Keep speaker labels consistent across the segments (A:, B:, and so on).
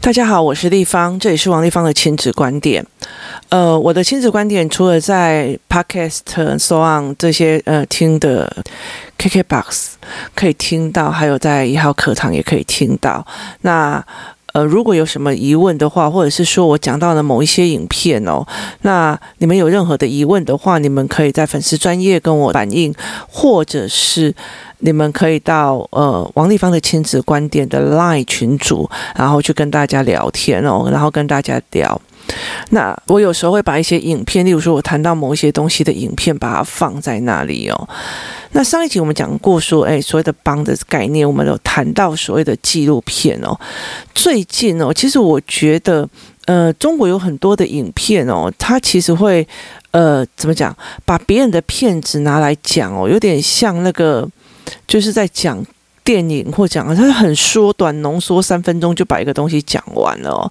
A: 大家好，我是立方，这里是王立方的亲子观点。呃，我的亲子观点除了在 Podcast、SoundOn 这些呃听的 KKBox 可以听到，还有在一号课堂也可以听到。那呃，如果有什么疑问的话，或者是说我讲到了某一些影片哦，那你们有任何的疑问的话，你们可以在粉丝专业跟我反映，或者是你们可以到呃王立芳的亲子观点的 Line 群组，然后去跟大家聊天哦，然后跟大家聊。那我有时候会把一些影片，例如说我谈到某一些东西的影片，把它放在那里哦。那上一集我们讲过说，哎，所谓的帮的概念，我们有谈到所谓的纪录片哦。最近哦，其实我觉得，呃，中国有很多的影片哦，它其实会，呃，怎么讲，把别人的片子拿来讲哦，有点像那个，就是在讲电影或讲，它很缩短浓缩，三分钟就把一个东西讲完了哦。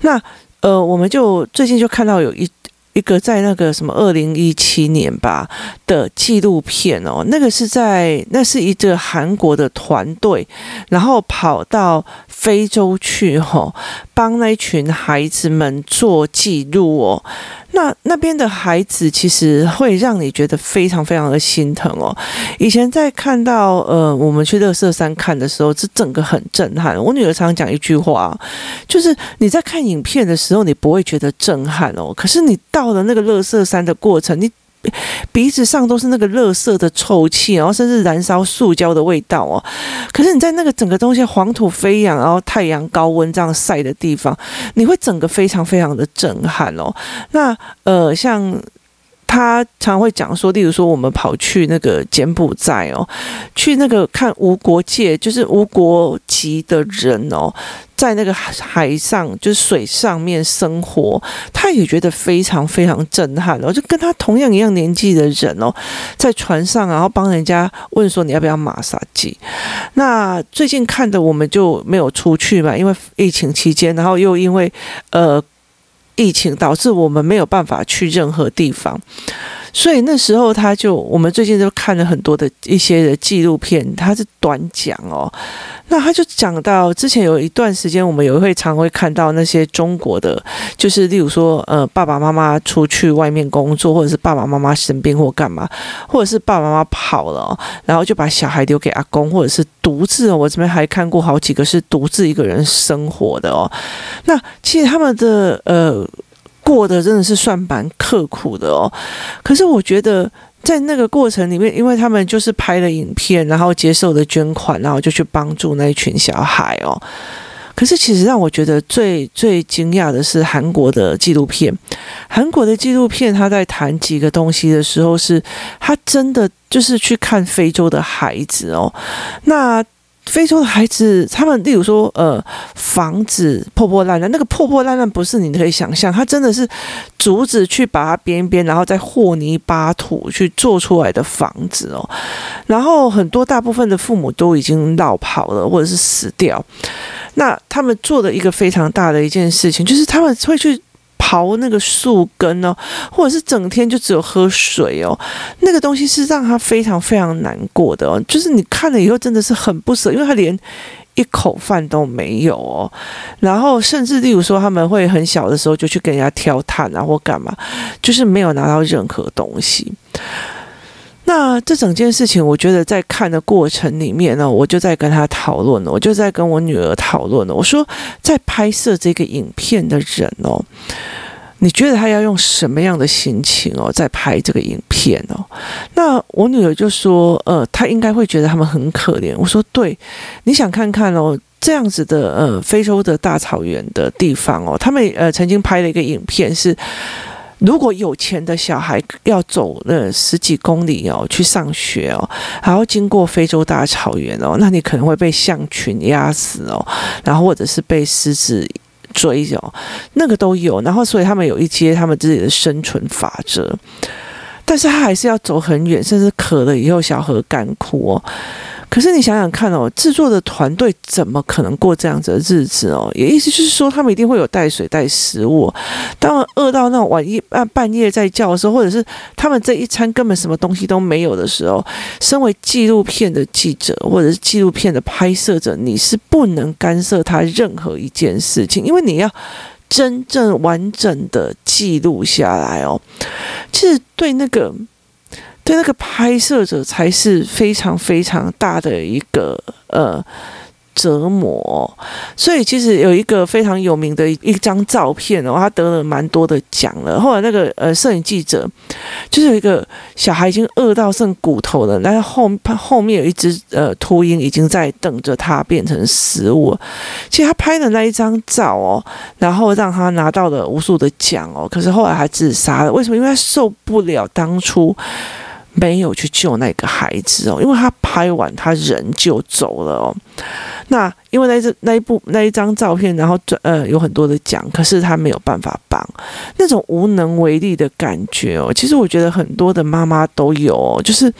A: 那呃，我们就最近就看到有一一个在那个什么二零一七年吧的纪录片哦，那个是在那是一个韩国的团队，然后跑到非洲去吼，帮那一群孩子们做记录哦。那那边的孩子其实会让你觉得非常非常的心疼哦。以前在看到呃，我们去乐色山看的时候，这整个很震撼。我女儿常常讲一句话，就是你在看影片的时候，你不会觉得震撼哦。可是你到了那个乐色山的过程，你。鼻子上都是那个垃圾的臭气，然后甚至燃烧塑胶的味道哦。可是你在那个整个东西黄土飞扬，然后太阳高温这样晒的地方，你会整个非常非常的震撼哦。那呃，像。他常会讲说，例如说，我们跑去那个柬埔寨哦，去那个看无国界，就是无国籍的人哦，在那个海上，就是水上面生活，他也觉得非常非常震撼哦。就跟他同样一样年纪的人哦，在船上，然后帮人家问说，你要不要马杀鸡？那最近看的我们就没有出去嘛，因为疫情期间，然后又因为呃。疫情导致我们没有办法去任何地方，所以那时候他就，我们最近都看了很多的一些的纪录片，他是短讲哦。那他就讲到之前有一段时间，我们也会常会看到那些中国的，就是例如说，呃，爸爸妈妈出去外面工作，或者是爸爸妈妈生病或干嘛，或者是爸爸妈妈跑了，然后就把小孩留给阿公，或者是独自。我这边还看过好几个是独自一个人生活的哦。那其实他们的呃过得真的是算蛮刻苦的哦。可是我觉得。在那个过程里面，因为他们就是拍了影片，然后接受了捐款，然后就去帮助那一群小孩哦。可是其实让我觉得最最惊讶的是韩国的纪录片，韩国的纪录片他在谈几个东西的时候是，是他真的就是去看非洲的孩子哦，那。非洲的孩子，他们例如说，呃，房子破破烂烂，那个破破烂烂不是你可以想象，他真的是竹子去把它编一编，然后再和泥巴土去做出来的房子哦。然后很多大部分的父母都已经落跑了，或者是死掉。那他们做的一个非常大的一件事情，就是他们会去。刨那个树根哦，或者是整天就只有喝水哦，那个东西是让他非常非常难过的哦。就是你看了以后真的是很不舍，因为他连一口饭都没有哦。然后甚至例如说他们会很小的时候就去跟人家挑炭啊或干嘛，就是没有拿到任何东西。那这整件事情，我觉得在看的过程里面呢，我就在跟他讨论了，我就在跟我女儿讨论了。我说，在拍摄这个影片的人哦，你觉得他要用什么样的心情哦，在拍这个影片哦？那我女儿就说，呃，她应该会觉得他们很可怜。我说，对，你想看看哦，这样子的呃，非洲的大草原的地方哦，他们呃曾经拍了一个影片是。如果有钱的小孩要走了十几公里哦，去上学哦，还要经过非洲大草原哦，那你可能会被象群压死哦，然后或者是被狮子追哦，那个都有。然后所以他们有一些他们自己的生存法则，但是他还是要走很远，甚至渴了以后小河干枯哦。可是你想想看哦，制作的团队怎么可能过这样子的日子哦？也意思就是说，他们一定会有带水带食物。当然饿到那晚一半半夜在叫的时候，或者是他们这一餐根本什么东西都没有的时候，身为纪录片的记者或者是纪录片的拍摄者，你是不能干涉他任何一件事情，因为你要真正完整的记录下来哦。其实对那个。对那个拍摄者才是非常非常大的一个呃折磨，所以其实有一个非常有名的一张照片哦，他得了蛮多的奖了。后来那个呃摄影记者就是有一个小孩已经饿到剩骨头了，但是后后面有一只呃秃鹰已经在等着他变成食物。其实他拍的那一张照哦，然后让他拿到了无数的奖哦，可是后来他自杀了。为什么？因为他受不了当初。没有去救那个孩子哦，因为他拍完他人就走了哦。那因为那这那一部那一张照片，然后呃有很多的奖，可是他没有办法帮，那种无能为力的感觉哦。其实我觉得很多的妈妈都有哦，就是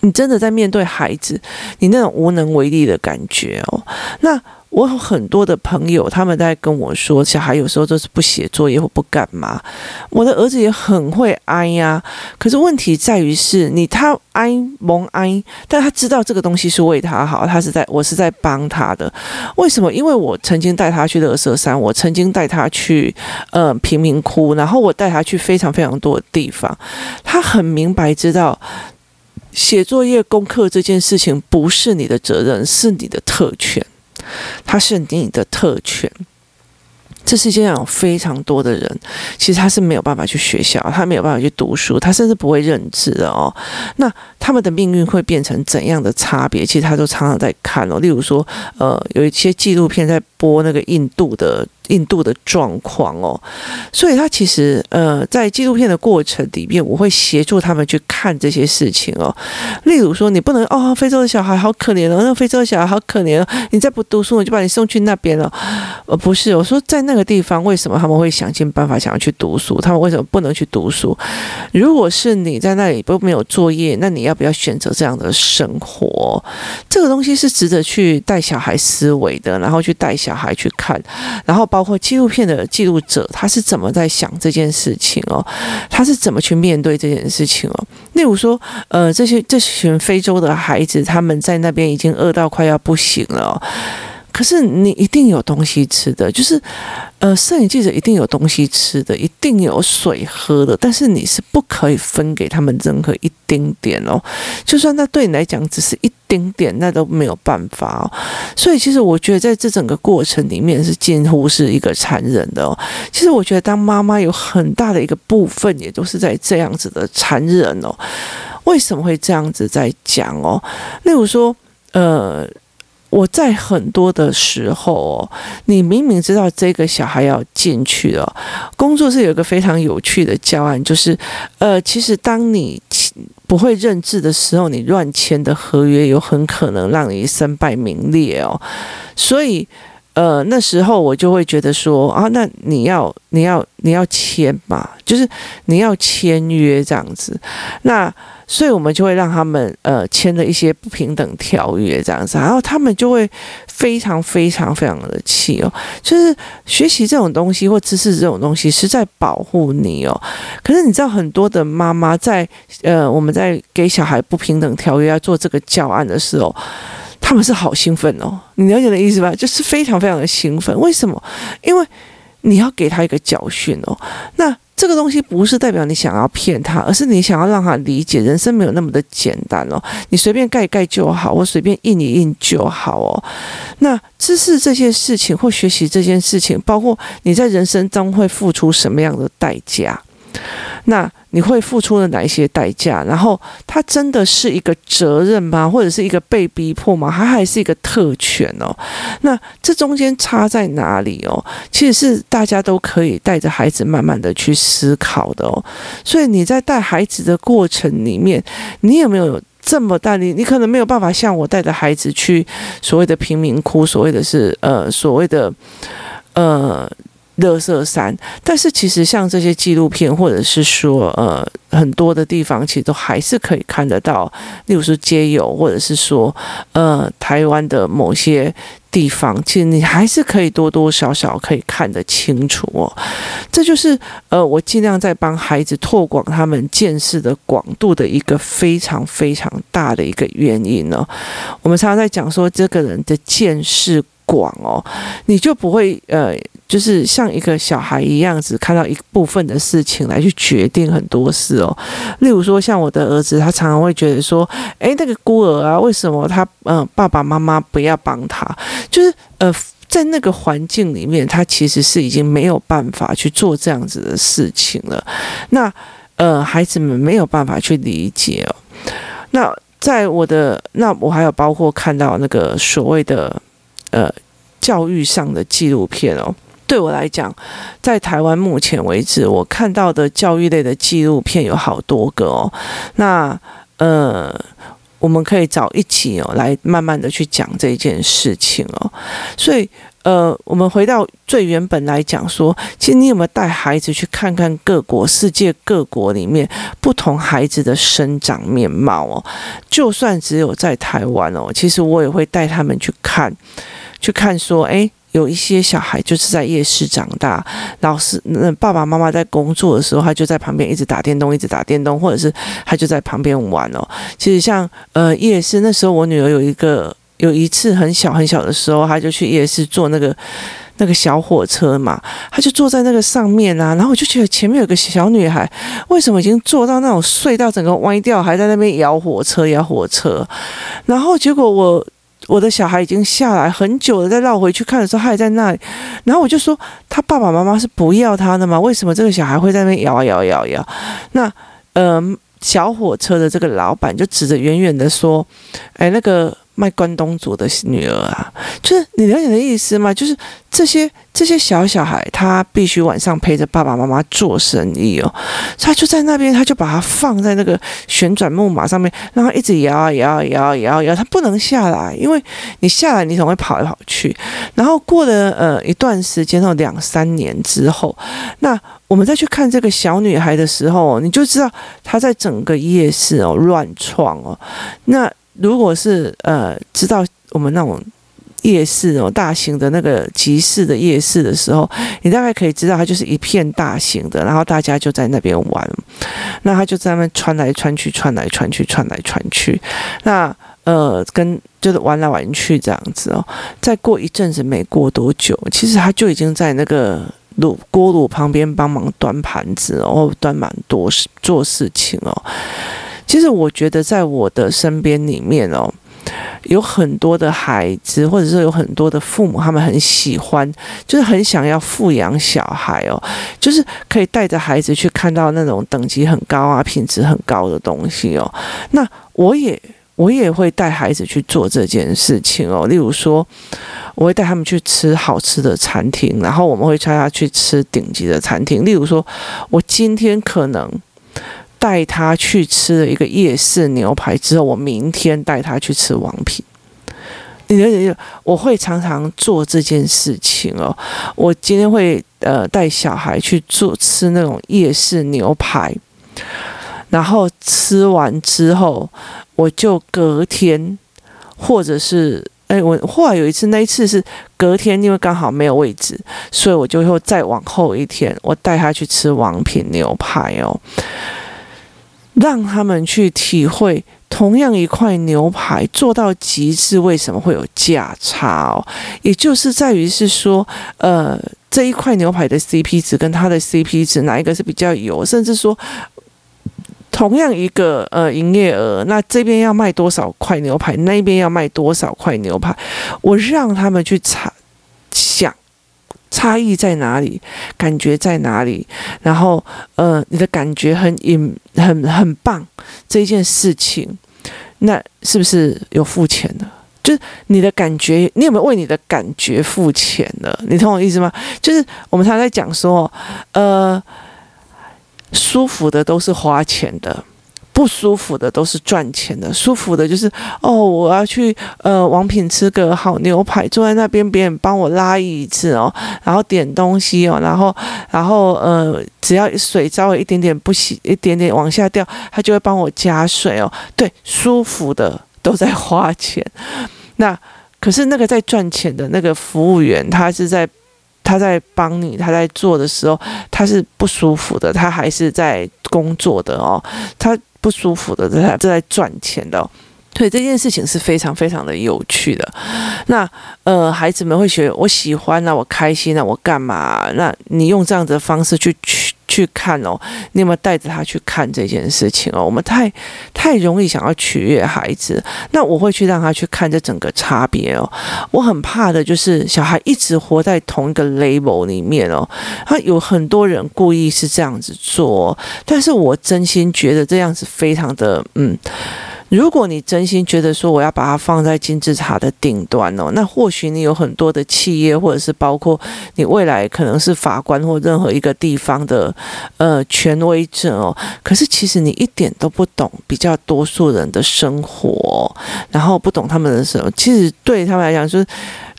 A: 你真的在面对孩子，你那种无能为力的感觉哦。那。我有很多的朋友，他们在跟我说，小孩有时候就是不写作业或不干嘛。我的儿子也很会哀呀，可是问题在于是你他哀蒙哀，但他知道这个东西是为他好，他是在我是在帮他的。为什么？因为我曾经带他去垃圾山，我曾经带他去呃贫民窟，然后我带他去非常非常多的地方。他很明白知道，写作业功课这件事情不是你的责任，是你的特权。他是你的特权，这世界上有非常多的人，其实他是没有办法去学校，他没有办法去读书，他甚至不会认字的哦。那他们的命运会变成怎样的差别？其实他都常常在看哦。例如说，呃，有一些纪录片在播那个印度的。印度的状况哦，所以他其实呃，在纪录片的过程里面，我会协助他们去看这些事情哦。例如说，你不能哦，非洲的小孩好可怜哦，那非洲的小孩好可怜哦，你再不读书，我就把你送去那边了。呃，不是，我说在那个地方，为什么他们会想尽办法想要去读书？他们为什么不能去读书？如果是你在那里都没有作业，那你要不要选择这样的生活？这个东西是值得去带小孩思维的，然后去带小孩去看，然后。包括纪录片的记录者，他是怎么在想这件事情哦？他是怎么去面对这件事情哦？例如说，呃，这些这群非洲的孩子，他们在那边已经饿到快要不行了。可是你一定有东西吃的，就是，呃，摄影记者一定有东西吃的，一定有水喝的，但是你是不可以分给他们任何一丁点哦，就算那对你来讲只是一丁点，那都没有办法哦。所以其实我觉得在这整个过程里面是近乎是一个残忍的哦。其实我觉得当妈妈有很大的一个部分也都是在这样子的残忍哦。为什么会这样子在讲哦？例如说，呃。我在很多的时候哦，你明明知道这个小孩要进去了，工作室有一个非常有趣的教案，就是，呃，其实当你不会认字的时候，你乱签的合约有很可能让你身败名裂哦，所以。呃，那时候我就会觉得说啊，那你要你要你要签嘛，就是你要签约这样子。那所以我们就会让他们呃签了一些不平等条约这样子，然后他们就会非常非常非常的气哦。就是学习这种东西或知识这种东西是在保护你哦。可是你知道很多的妈妈在呃我们在给小孩不平等条约要做这个教案的时候。他们是好兴奋哦，你了解的意思吧？就是非常非常的兴奋。为什么？因为你要给他一个教训哦。那这个东西不是代表你想要骗他，而是你想要让他理解人生没有那么的简单哦。你随便盖盖就好，我随便印一印就好哦。那知识这件事情或学习这件事情，包括你在人生中会付出什么样的代价？那你会付出了哪一些代价？然后它真的是一个责任吗？或者是一个被逼迫吗？它还是一个特权哦？那这中间差在哪里哦？其实是大家都可以带着孩子慢慢的去思考的哦。所以你在带孩子的过程里面，你有没有这么大你？你可能没有办法像我带着孩子去所谓的贫民窟，所谓的是呃所谓的呃。乐色山，但是其实像这些纪录片，或者是说呃很多的地方，其实都还是可以看得到。例如说街友，或者是说呃台湾的某些地方，其实你还是可以多多少少可以看得清楚哦。这就是呃我尽量在帮孩子拓广他们见识的广度的一个非常非常大的一个原因呢。我们常常在讲说这个人的见识广哦，你就不会呃。就是像一个小孩一样，只看到一部分的事情来去决定很多事哦。例如说，像我的儿子，他常常会觉得说：“诶，那个孤儿啊，为什么他嗯、爸爸妈妈不要帮他？”就是呃，在那个环境里面，他其实是已经没有办法去做这样子的事情了。那呃，孩子们没有办法去理解哦。那在我的那我还有包括看到那个所谓的呃教育上的纪录片哦。对我来讲，在台湾目前为止，我看到的教育类的纪录片有好多个哦。那呃，我们可以找一起哦，来慢慢的去讲这件事情哦。所以呃，我们回到最原本来讲说，其实你有没有带孩子去看看各国、世界各国里面不同孩子的生长面貌哦？就算只有在台湾哦，其实我也会带他们去看，去看说，诶。有一些小孩就是在夜市长大，老师那爸爸妈妈在工作的时候，他就在旁边一直打电动，一直打电动，或者是他就在旁边玩哦。其实像呃夜市那时候，我女儿有一个有一次很小很小的时候，她就去夜市坐那个那个小火车嘛，她就坐在那个上面啊，然后我就觉得前面有个小女孩，为什么已经坐到那种隧道整个歪掉，还在那边摇火车摇火车，然后结果我。我的小孩已经下来很久了，再绕回去看的时候，他还在那里。然后我就说，他爸爸妈妈是不要他的吗？为什么这个小孩会在那边摇啊摇摇摇？那，嗯、呃，小火车的这个老板就指着远远的说：“哎，那个。”卖关东煮的女儿啊，就是你了解的意思吗？就是这些这些小小孩，他必须晚上陪着爸爸妈妈做生意哦。他就在那边，他就把它放在那个旋转木马上面，然后一直摇啊摇啊摇啊摇啊摇，他不能下来，因为你下来你总会跑来跑去。然后过了呃一段时间到，两三年之后，那我们再去看这个小女孩的时候，你就知道她在整个夜市哦乱闯哦，那。如果是呃知道我们那种夜市哦，大型的那个集市的夜市的时候，你大概可以知道它就是一片大型的，然后大家就在那边玩，那他就在那边穿来穿去，穿来穿去，穿来穿去，那呃跟就是玩来玩去这样子哦。再过一阵子，没过多久，其实他就已经在那个炉锅炉旁边帮忙端盘子哦，端蛮多事做事情哦。其实我觉得，在我的身边里面哦，有很多的孩子，或者是有很多的父母，他们很喜欢，就是很想要富养小孩哦，就是可以带着孩子去看到那种等级很高啊、品质很高的东西哦。那我也我也会带孩子去做这件事情哦。例如说，我会带他们去吃好吃的餐厅，然后我们会带他去吃顶级的餐厅。例如说，我今天可能。带他去吃了一个夜市牛排之后，我明天带他去吃王品。你了解？我会常常做这件事情哦。我今天会呃带小孩去做吃那种夜市牛排，然后吃完之后，我就隔天或者是哎，我后来有一次，那一次是隔天，因为刚好没有位置，所以我就会再往后一天，我带他去吃王品牛排哦。让他们去体会同样一块牛排做到极致，为什么会有价差哦？也就是在于是说，呃，这一块牛排的 CP 值跟它的 CP 值哪一个是比较有？甚至说，同样一个呃营业额，那这边要卖多少块牛排，那边要卖多少块牛排？我让他们去查想。差异在哪里？感觉在哪里？然后，呃，你的感觉很隐，很很棒这一件事情，那是不是有付钱的？就是你的感觉，你有没有为你的感觉付钱的？你懂我意思吗？就是我们常常在讲说，呃，舒服的都是花钱的，不舒服的都是赚钱的，舒服的就是哦，我要去呃王品吃个好牛排，坐在那边别人帮我拉椅子哦，然后点东西哦，然后然后呃只要水稍微一点点不洗，一点点往下掉，他就会帮我加水哦。对，舒服的都在花钱，那可是那个在赚钱的那个服务员，他是在。他在帮你，他在做的时候，他是不舒服的，他还是在工作的哦，他不舒服的，他正在赚钱的。对，这件事情是非常非常的有趣的。那呃，孩子们会学，我喜欢啊，我开心啊，我干嘛？那你用这样子的方式去去。去看哦，你有没有带着他去看这件事情哦？我们太太容易想要取悦孩子，那我会去让他去看这整个差别哦。我很怕的就是小孩一直活在同一个 label 里面哦。他有很多人故意是这样子做，但是我真心觉得这样子非常的嗯。如果你真心觉得说我要把它放在金字塔的顶端哦，那或许你有很多的企业，或者是包括你未来可能是法官或任何一个地方的呃权威者哦。可是其实你一点都不懂比较多数人的生活，然后不懂他们的时候，其实对他们来讲就是。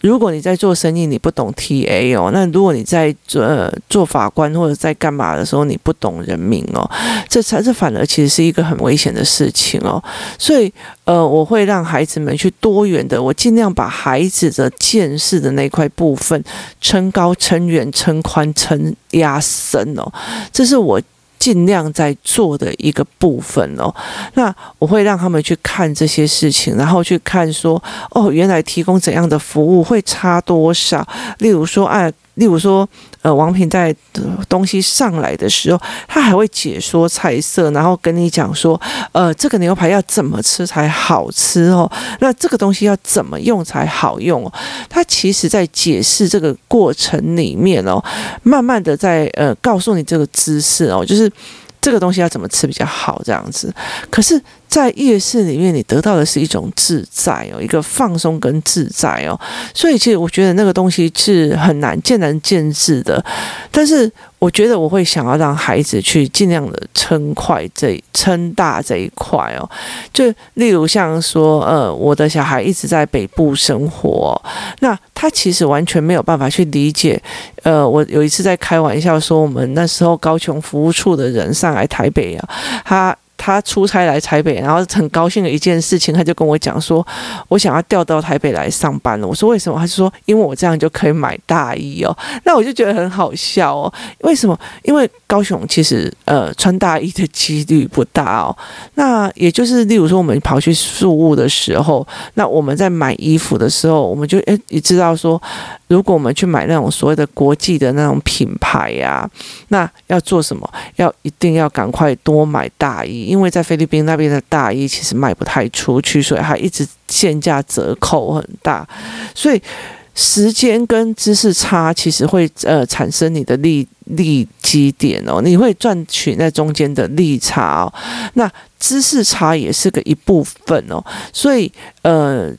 A: 如果你在做生意，你不懂 TA 哦，那如果你在做呃做法官或者在干嘛的时候，你不懂人民哦，这才这反而其实是一个很危险的事情哦。所以呃，我会让孩子们去多元的，我尽量把孩子的见识的那块部分撑高、撑远、撑宽、撑压深哦，这是我。尽量在做的一个部分哦，那我会让他们去看这些事情，然后去看说，哦，原来提供怎样的服务会差多少？例如说，啊。例如说，呃，王品在东西上来的时候，他还会解说菜色，然后跟你讲说，呃，这个牛排要怎么吃才好吃哦？那这个东西要怎么用才好用哦？他其实在解释这个过程里面哦，慢慢的在呃告诉你这个知识哦，就是这个东西要怎么吃比较好这样子。可是。在夜市里面，你得到的是一种自在哦，一个放松跟自在哦，所以其实我觉得那个东西是很难见仁见智的，但是我觉得我会想要让孩子去尽量的撑快这撑大这一块哦，就例如像说，呃，我的小孩一直在北部生活，那他其实完全没有办法去理解，呃，我有一次在开玩笑说，我们那时候高雄服务处的人上来台北啊，他。他出差来台北，然后很高兴的一件事情，他就跟我讲说：“我想要调到台北来上班了。”我说：“为什么？”他就说：“因为我这样就可以买大衣哦。”那我就觉得很好笑哦。为什么？因为高雄其实呃穿大衣的几率不大哦。那也就是例如说，我们跑去宿务的时候，那我们在买衣服的时候，我们就诶也知道说，如果我们去买那种所谓的国际的那种品牌呀，那要做什么？要一定要赶快多买大衣。因为在菲律宾那边的大衣其实卖不太出去，所以它一直限价折扣很大，所以时间跟知识差其实会呃产生你的利利基点哦，你会赚取那中间的利差哦，那知识差也是个一部分哦，所以呃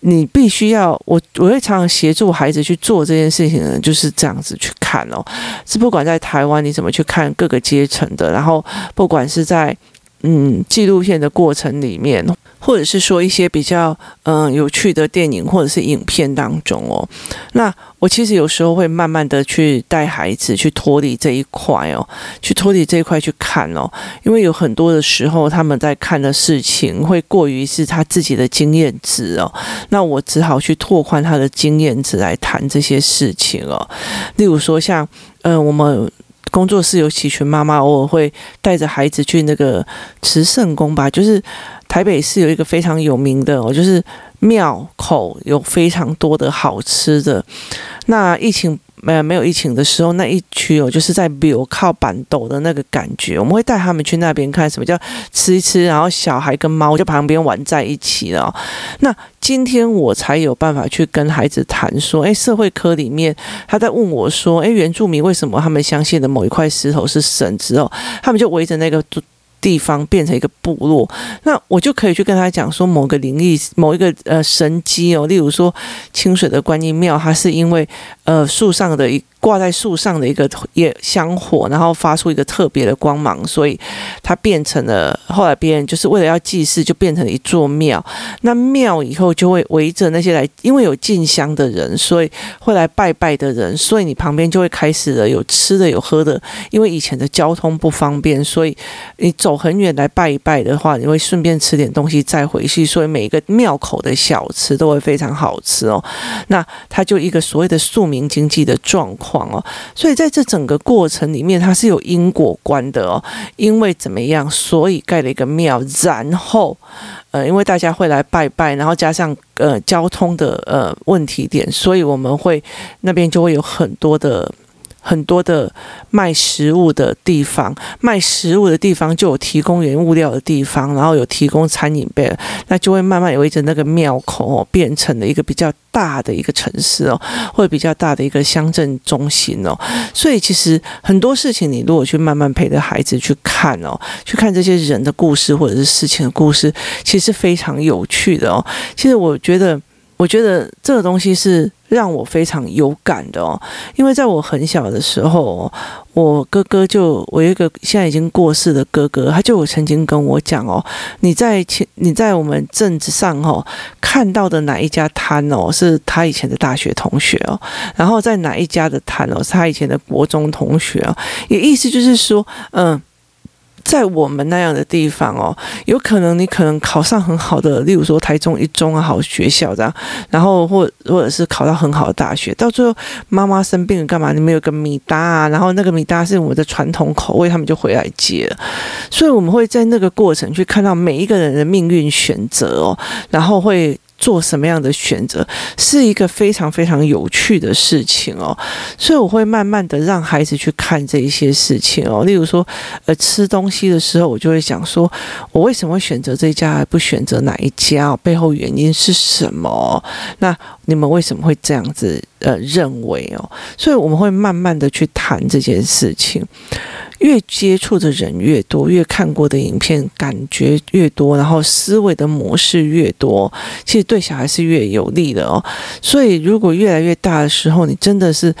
A: 你必须要我我会常常协助孩子去做这件事情呢，就是这样子去看哦，是不管在台湾你怎么去看各个阶层的，然后不管是在。嗯，纪录片的过程里面，或者是说一些比较嗯有趣的电影或者是影片当中哦，那我其实有时候会慢慢的去带孩子去脱离这一块哦，去脱离这一块去看哦，因为有很多的时候他们在看的事情会过于是他自己的经验值哦，那我只好去拓宽他的经验值来谈这些事情哦，例如说像嗯我们。工作室有几群妈妈，偶尔会带着孩子去那个慈圣宫吧，就是台北市有一个非常有名的哦，就是庙口有非常多的好吃的。那疫情。没有没有疫情的时候，那一区哦，就是在比如靠板斗的那个感觉，我们会带他们去那边看什么叫吃一吃，然后小孩跟猫就旁边玩在一起了。那今天我才有办法去跟孩子谈说，哎，社会科里面他在问我说，哎，原住民为什么他们相信的某一块石头是神之后，他们就围着那个。地方变成一个部落，那我就可以去跟他讲说，某个灵异、某一个呃神机哦，例如说清水的观音庙，它是因为呃树上的一。挂在树上的一个也香火，然后发出一个特别的光芒，所以它变成了后来别人就是为了要祭祀，就变成了一座庙。那庙以后就会围着那些来，因为有进香的人，所以会来拜拜的人，所以你旁边就会开始了有吃的有喝的。因为以前的交通不方便，所以你走很远来拜一拜的话，你会顺便吃点东西再回去，所以每一个庙口的小吃都会非常好吃哦。那它就一个所谓的庶民经济的状况。哦，所以在这整个过程里面，它是有因果观的哦。因为怎么样，所以盖了一个庙，然后，呃，因为大家会来拜拜，然后加上呃交通的呃问题点，所以我们会那边就会有很多的。很多的卖食物的地方，卖食物的地方就有提供原物料的地方，然后有提供餐饮备，那就会慢慢围着那个庙口哦，变成了一个比较大的一个城市哦，或者比较大的一个乡镇中心哦。所以其实很多事情，你如果去慢慢陪着孩子去看哦，去看这些人的故事或者是事情的故事，其实非常有趣的哦。其实我觉得。我觉得这个东西是让我非常有感的哦，因为在我很小的时候，我哥哥就我一个现在已经过世的哥哥，他就有曾经跟我讲哦，你在前你在我们镇子上哦看到的哪一家摊哦，是他以前的大学同学哦，然后在哪一家的摊哦，是他以前的国中同学哦，也意思就是说，嗯。在我们那样的地方哦，有可能你可能考上很好的，例如说台中一中啊好学校这样，然后或或者是考到很好的大学，到最后妈妈生病了干嘛？你们有个米搭啊，然后那个米搭是我们的传统口味，他们就回来接了。所以我们会在那个过程去看到每一个人的命运选择哦，然后会。做什么样的选择是一个非常非常有趣的事情哦，所以我会慢慢的让孩子去看这一些事情哦。例如说，呃，吃东西的时候，我就会想说，我为什么会选择这家，而不选择哪一家？背后原因是什么？那你们为什么会这样子呃认为哦？所以我们会慢慢的去谈这件事情。越接触的人越多，越看过的影片感觉越多，然后思维的模式越多，其实对小孩是越有利的哦。所以，如果越来越大的时候，你真的是。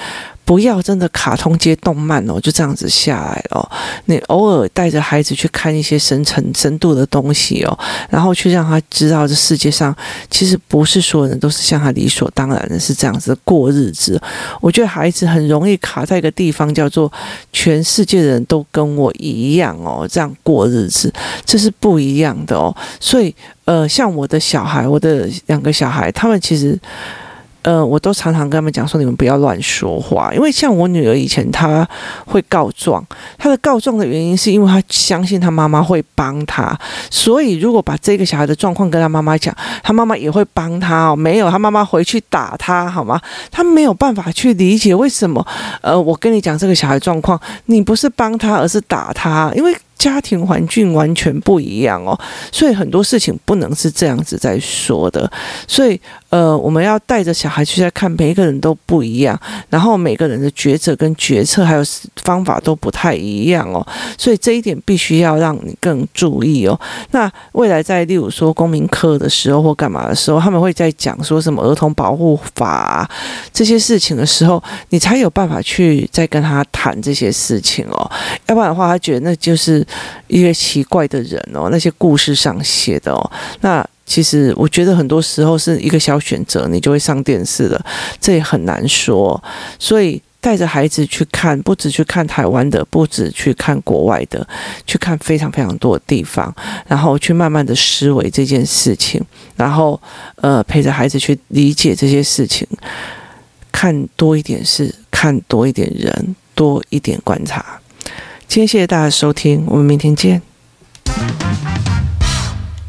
A: 不要真的卡通接动漫哦，就这样子下来哦。你偶尔带着孩子去看一些深层深度的东西哦，然后去让他知道这世界上其实不是所有人都是像他理所当然的是这样子过日子。我觉得孩子很容易卡在一个地方，叫做全世界的人都跟我一样哦，这样过日子，这是不一样的哦。所以呃，像我的小孩，我的两个小孩，他们其实。呃，我都常常跟他们讲说，你们不要乱说话，因为像我女儿以前，她会告状，她的告状的原因是因为她相信她妈妈会帮她，所以如果把这个小孩的状况跟她妈妈讲，她妈妈也会帮她哦。没有，她妈妈回去打她，好吗？她没有办法去理解为什么，呃，我跟你讲这个小孩状况，你不是帮他，而是打他，因为。家庭环境完全不一样哦，所以很多事情不能是这样子在说的。所以，呃，我们要带着小孩去在看，每一个人都不一样，然后每个人的抉择跟决策还有方法都不太一样哦。所以这一点必须要让你更注意哦。那未来在例如说公民课的时候或干嘛的时候，他们会在讲说什么儿童保护法这些事情的时候，你才有办法去再跟他谈这些事情哦。要不然的话，他觉得那就是。一些奇怪的人哦，那些故事上写的哦，那其实我觉得很多时候是一个小选择，你就会上电视了，这也很难说。所以带着孩子去看，不止去看台湾的，不止去看国外的，去看非常非常多的地方，然后去慢慢的思维这件事情，然后呃陪着孩子去理解这些事情，看多一点事，看多一点人，多一点观察。今天谢谢大家收听，我们明天见。